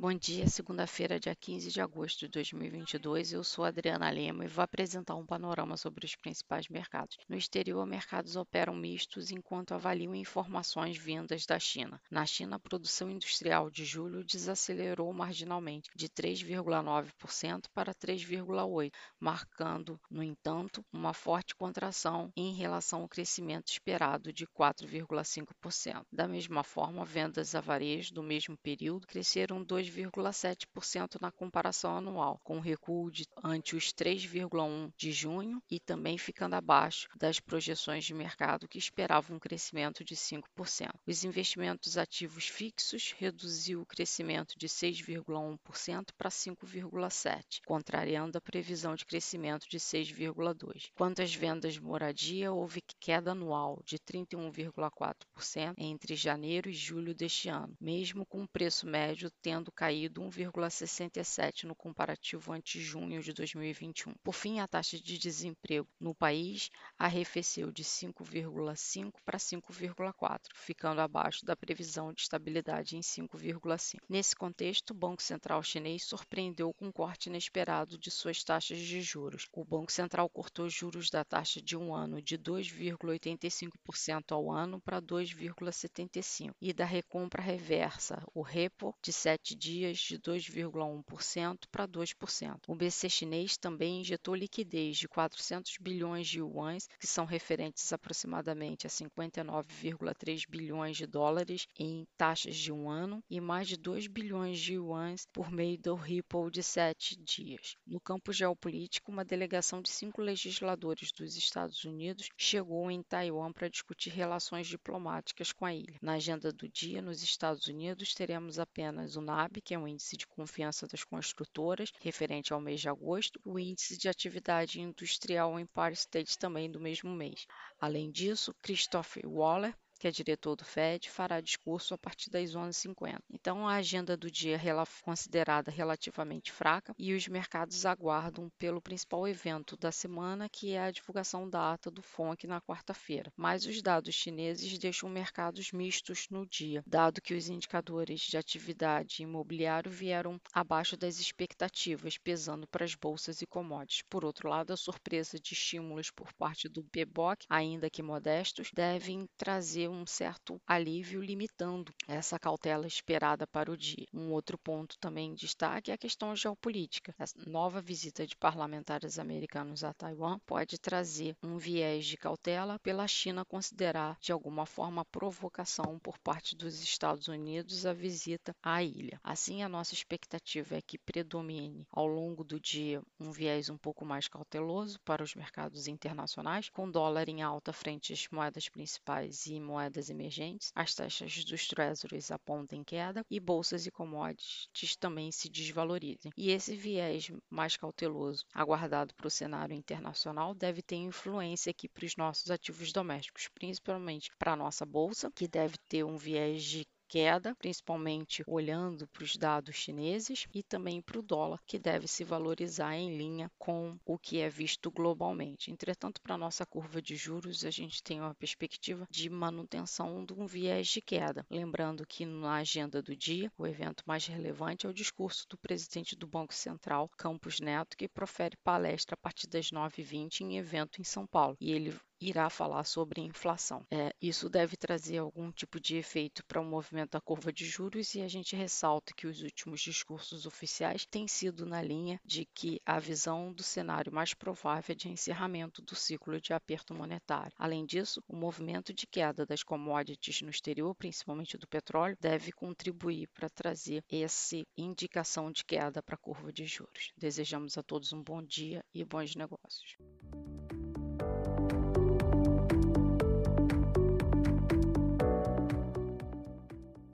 Bom dia, segunda-feira, dia 15 de agosto de 2022. Eu sou Adriana Lema e vou apresentar um panorama sobre os principais mercados. No exterior, mercados operam mistos enquanto avaliam informações vindas da China. Na China, a produção industrial de julho desacelerou marginalmente, de 3,9% para 3,8%, marcando, no entanto, uma forte contração em relação ao crescimento esperado de 4,5%. Da mesma forma, vendas a varejo do mesmo período cresceram 2, 3,7% na comparação anual, com recuo de, ante os 3,1% de junho e também ficando abaixo das projeções de mercado que esperavam um crescimento de 5%. Os investimentos ativos fixos reduziu o crescimento de 6,1% para 5,7%, contrariando a previsão de crescimento de 6,2%. Quanto às vendas de moradia, houve queda anual de 31,4% entre janeiro e julho deste ano, mesmo com o preço médio tendo caído caído 1,67 no comparativo ante junho de 2021. Por fim, a taxa de desemprego no país arrefeceu de 5,5 para 5,4, ficando abaixo da previsão de estabilidade em 5,5. Nesse contexto, o Banco Central chinês surpreendeu com um corte inesperado de suas taxas de juros. O Banco Central cortou juros da taxa de um ano de 2,85% ao ano para 2,75% e da recompra reversa, o repo, de 7 dias dias de 2,1% para 2%. O BC chinês também injetou liquidez de 400 bilhões de yuans, que são referentes aproximadamente a 59,3 bilhões de dólares em taxas de um ano e mais de 2 bilhões de yuans por meio do Ripple de sete dias. No campo geopolítico, uma delegação de cinco legisladores dos Estados Unidos chegou em Taiwan para discutir relações diplomáticas com a ilha. Na agenda do dia, nos Estados Unidos, teremos apenas o NAB, que é um índice de confiança das construtoras, referente ao mês de agosto, o índice de atividade industrial em Empire State também do mesmo mês. Além disso, Christopher Waller, que é diretor do FED, fará discurso a partir das 11h50. Então, a agenda do dia é considerada relativamente fraca e os mercados aguardam pelo principal evento da semana, que é a divulgação da ata do FONC na quarta-feira. Mas os dados chineses deixam mercados mistos no dia, dado que os indicadores de atividade imobiliário vieram abaixo das expectativas, pesando para as bolsas e commodities. Por outro lado, a surpresa de estímulos por parte do PBOC, ainda que modestos, devem trazer um certo alívio limitando essa cautela esperada para o dia. Um outro ponto também em destaque é a questão geopolítica. A nova visita de parlamentares americanos a Taiwan pode trazer um viés de cautela pela China considerar de alguma forma provocação por parte dos Estados Unidos a visita à ilha. Assim, a nossa expectativa é que predomine ao longo do dia um viés um pouco mais cauteloso para os mercados internacionais, com dólar em alta frente às moedas principais e moedas moedas emergentes, as taxas dos treasuries apontam queda e bolsas e commodities também se desvalorizem. E esse viés mais cauteloso, aguardado para o cenário internacional, deve ter influência aqui para os nossos ativos domésticos, principalmente para a nossa bolsa, que deve ter um viés de queda, principalmente olhando para os dados chineses e também para o dólar, que deve se valorizar em linha com o que é visto globalmente. Entretanto, para a nossa curva de juros, a gente tem uma perspectiva de manutenção de um viés de queda. Lembrando que na agenda do dia, o evento mais relevante é o discurso do presidente do Banco Central, Campos Neto, que profere palestra a partir das 9h20 em evento em São Paulo. E ele irá falar sobre inflação. É, isso deve trazer algum tipo de efeito para o movimento da curva de juros e a gente ressalta que os últimos discursos oficiais têm sido na linha de que a visão do cenário mais provável é de encerramento do ciclo de aperto monetário. Além disso, o movimento de queda das commodities no exterior, principalmente do petróleo, deve contribuir para trazer essa indicação de queda para a curva de juros. Desejamos a todos um bom dia e bons negócios.